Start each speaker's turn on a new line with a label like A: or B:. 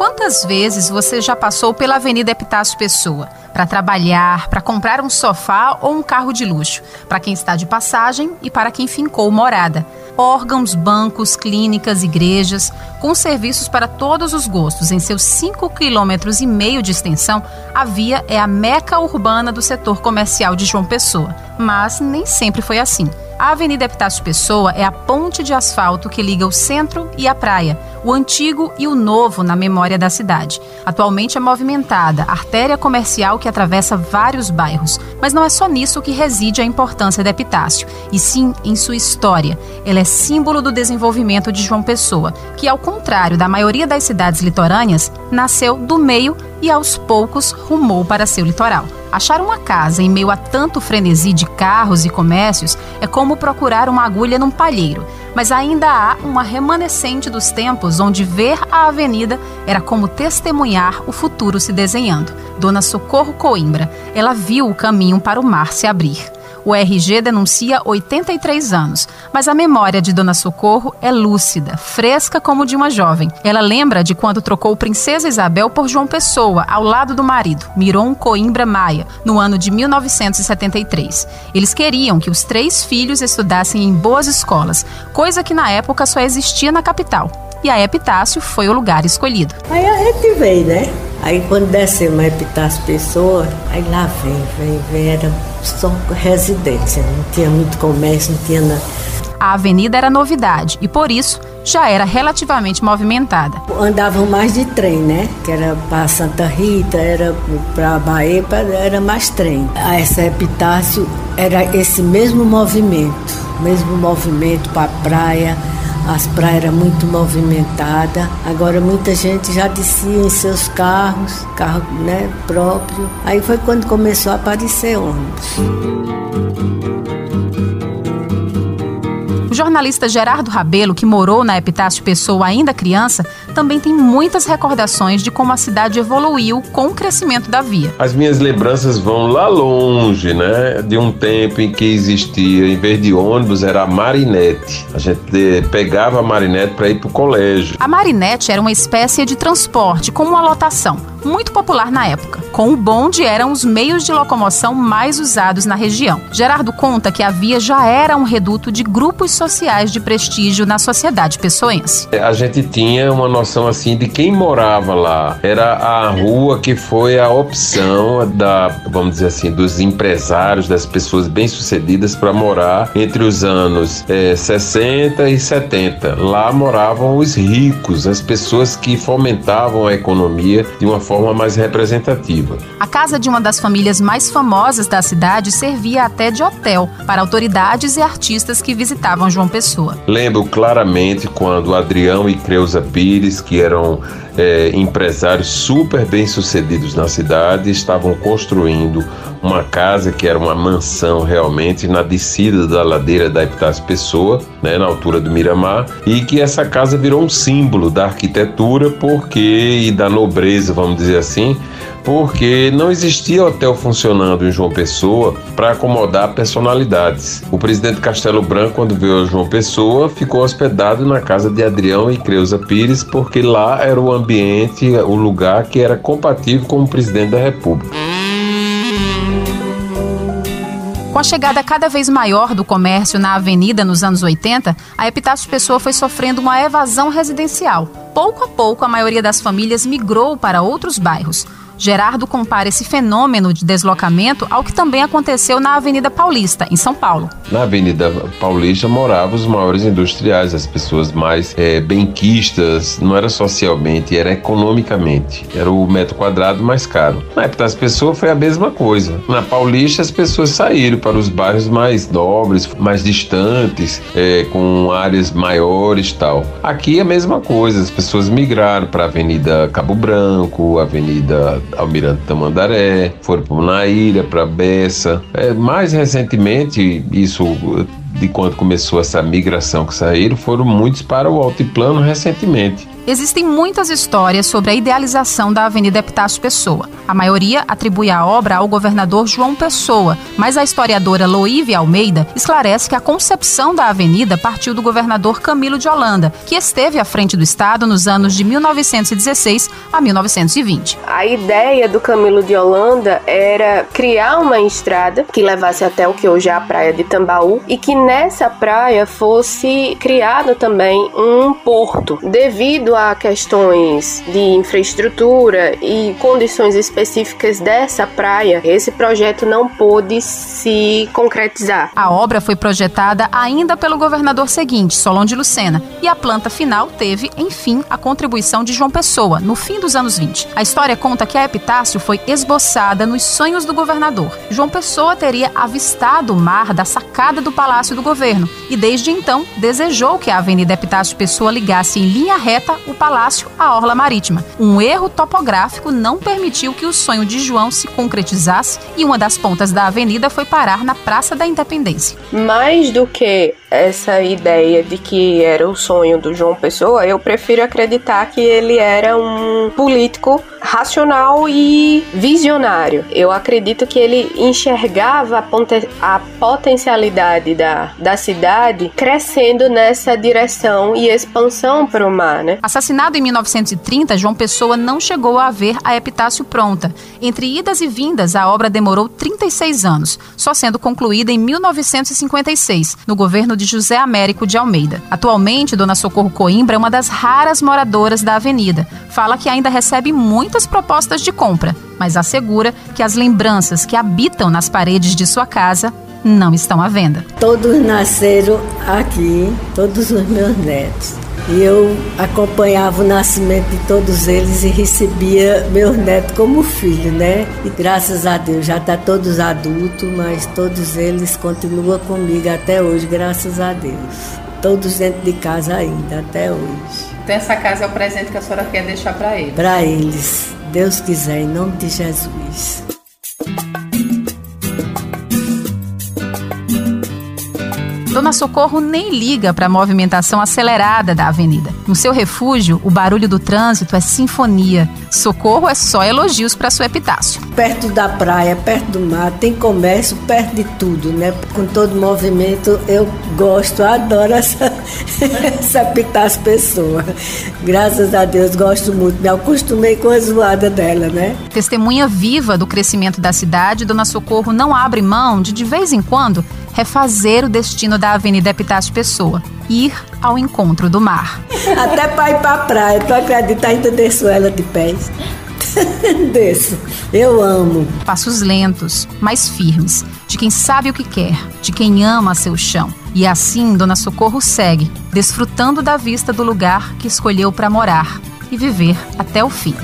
A: Quantas vezes você já passou pela Avenida Epitácio Pessoa para trabalhar, para comprar um sofá ou um carro de luxo, para quem está de passagem e para quem fincou morada? Órgãos, bancos, clínicas, igrejas, com serviços para todos os gostos. Em seus 5,5 km e meio de extensão, a via é a meca urbana do setor comercial de João Pessoa. Mas nem sempre foi assim. A Avenida Epitácio Pessoa é a ponte de asfalto que liga o centro e a praia, o antigo e o novo na memória da cidade. Atualmente é movimentada, artéria comercial que atravessa vários bairros. Mas não é só nisso que reside a importância da Epitácio, e sim em sua história. Ela é símbolo do desenvolvimento de João Pessoa, que, ao contrário da maioria das cidades litorâneas, nasceu do meio e aos poucos rumou para seu litoral. Achar uma casa em meio a tanto frenesi de carros e comércios é como procurar uma agulha num palheiro, mas ainda há uma remanescente dos tempos onde ver a avenida era como testemunhar o futuro se desenhando. Dona Socorro Coimbra, ela viu o caminho para o mar se abrir. O RG denuncia 83 anos, mas a memória de Dona Socorro é lúcida, fresca como de uma jovem. Ela lembra de quando trocou Princesa Isabel por João Pessoa, ao lado do marido, Miron Coimbra Maia, no ano de 1973. Eles queriam que os três filhos estudassem em boas escolas, coisa que na época só existia na capital. E a Epitácio foi o lugar escolhido.
B: Aí a gente veio, né? Aí quando desceu uma Epitácio Pessoa, aí lá vem, vem, vem, era só residência, não tinha muito comércio, não tinha nada.
A: A avenida era novidade e, por isso, já era relativamente movimentada.
B: Andavam mais de trem, né? Que era para Santa Rita, era para Bahia, era mais trem. A essa Epitácio era esse mesmo movimento, mesmo movimento para a praia, as praias eram muito movimentadas. Agora muita gente já descia em seus carros, carro né, próprio. Aí foi quando começou a aparecer ônibus.
A: O jornalista Gerardo Rabelo, que morou na Epitácio Pessoa ainda criança, também tem muitas recordações de como a cidade evoluiu com o crescimento da via.
C: As minhas lembranças vão lá longe, né? De um tempo em que existia, em vez de ônibus, era a marinete. A gente eh, pegava a marinete para ir para o colégio.
A: A marinete era uma espécie de transporte com uma lotação muito popular na época. Com o bonde eram os meios de locomoção mais usados na região. Gerardo conta que a via já era um reduto de grupos sociais de prestígio na sociedade pessoense.
C: A gente tinha uma noção assim de quem morava lá. Era a rua que foi a opção da, vamos dizer assim, dos empresários, das pessoas bem-sucedidas para morar entre os anos é, 60 e 70. Lá moravam os ricos, as pessoas que fomentavam a economia de uma forma mais representativa.
A: A casa de uma das famílias mais famosas da cidade servia até de hotel para autoridades e artistas que visitavam João Pessoa.
C: Lembro claramente quando Adrião e Creuza Pires, que eram é, empresários super bem-sucedidos na cidade, estavam construindo uma casa que era uma mansão realmente na descida da ladeira da Epitácio Pessoa, né, na altura do Miramar, e que essa casa virou um símbolo da arquitetura porque e da nobreza, vamos dizer assim, porque não existia hotel funcionando em João Pessoa para acomodar personalidades. O presidente Castelo Branco, quando veio a João Pessoa, ficou hospedado na casa de Adrião e Creuza Pires, porque lá era o ambiente, o lugar que era compatível com o presidente da República.
A: Com a chegada cada vez maior do comércio na avenida nos anos 80, a Epitácio Pessoa foi sofrendo uma evasão residencial. Pouco a pouco, a maioria das famílias migrou para outros bairros. Gerardo compara esse fenômeno de deslocamento ao que também aconteceu na Avenida Paulista, em São Paulo.
C: Na Avenida Paulista moravam os maiores industriais, as pessoas mais é, benquistas, não era socialmente, era economicamente. Era o metro quadrado mais caro. Na época das pessoas foi a mesma coisa. Na Paulista as pessoas saíram para os bairros mais nobres, mais distantes, é, com áreas maiores tal. Aqui é a mesma coisa, as pessoas migraram para a Avenida Cabo Branco, Avenida Almirante Tamandaré, foram para Naíra, para Bessa. É, mais recentemente, isso de quando começou essa migração que saíram, foram muitos para o altiplano recentemente.
A: Existem muitas histórias sobre a idealização da Avenida Epitácio Pessoa. A maioria atribui a obra ao governador João Pessoa, mas a historiadora Loívia Almeida esclarece que a concepção da avenida partiu do governador Camilo de Holanda, que esteve à frente do estado nos anos de 1916 a 1920.
D: A ideia do Camilo de Holanda era criar uma estrada que levasse até o que hoje é a praia de Tambaú e que nessa praia fosse criado também um porto, devido a questões de infraestrutura e condições específicas dessa praia, esse projeto não pôde se concretizar.
A: A obra foi projetada ainda pelo governador seguinte, Solon de Lucena, e a planta final teve, enfim, a contribuição de João Pessoa, no fim dos anos 20. A história conta que a epitácio foi esboçada nos sonhos do governador. João Pessoa teria avistado o mar da sacada do Palácio do Governo e, desde então, desejou que a Avenida Epitácio Pessoa ligasse em linha reta o palácio à orla marítima. Um erro topográfico não permitiu que o sonho de João se concretizasse e uma das pontas da avenida foi parar na Praça da Independência.
D: Mais do que essa ideia de que era o sonho do João Pessoa, eu prefiro acreditar que ele era um político racional e visionário. Eu acredito que ele enxergava a, a potencialidade da, da cidade crescendo nessa direção e expansão para o mar, né?
A: Assassinado em 1930, João Pessoa não chegou a ver a epitácio pronta. Entre idas e vindas, a obra demorou 36 anos, só sendo concluída em 1956, no governo de José Américo de Almeida. Atualmente, Dona Socorro Coimbra é uma das raras moradoras da avenida. Fala que ainda recebe muitas propostas de compra, mas assegura que as lembranças que habitam nas paredes de sua casa não estão à venda.
B: Todos nasceram aqui, todos os meus netos. E eu acompanhava o nascimento de todos eles e recebia meus netos como filho, né? E graças a Deus já está todos adultos, mas todos eles continuam comigo até hoje, graças a Deus. Todos dentro de casa ainda, até hoje.
A: Então essa casa é o presente que a senhora quer deixar para eles?
B: Para eles, Deus quiser, em nome de Jesus.
A: Dona Socorro nem liga para a movimentação acelerada da avenida. No seu refúgio, o barulho do trânsito é sinfonia. Socorro é só elogios para sua epitácio.
B: Perto da praia, perto do mar, tem comércio, perto de tudo, né? Com todo movimento, eu gosto, adoro essa, essa epitácio pessoa. Graças a Deus, gosto muito. Me acostumei com a zoada dela, né?
A: Testemunha viva do crescimento da cidade, Dona Socorro não abre mão de, de vez em quando, refazer o destino da Avenida Epitácio Pessoa, ir ao encontro do mar.
B: Até para ir para a praia, tu acredita? Ainda desço ela de pés. Desço. Eu amo.
A: Passos lentos, mas firmes, de quem sabe o que quer, de quem ama seu chão. E assim Dona Socorro segue, desfrutando da vista do lugar que escolheu para morar e viver até o fim.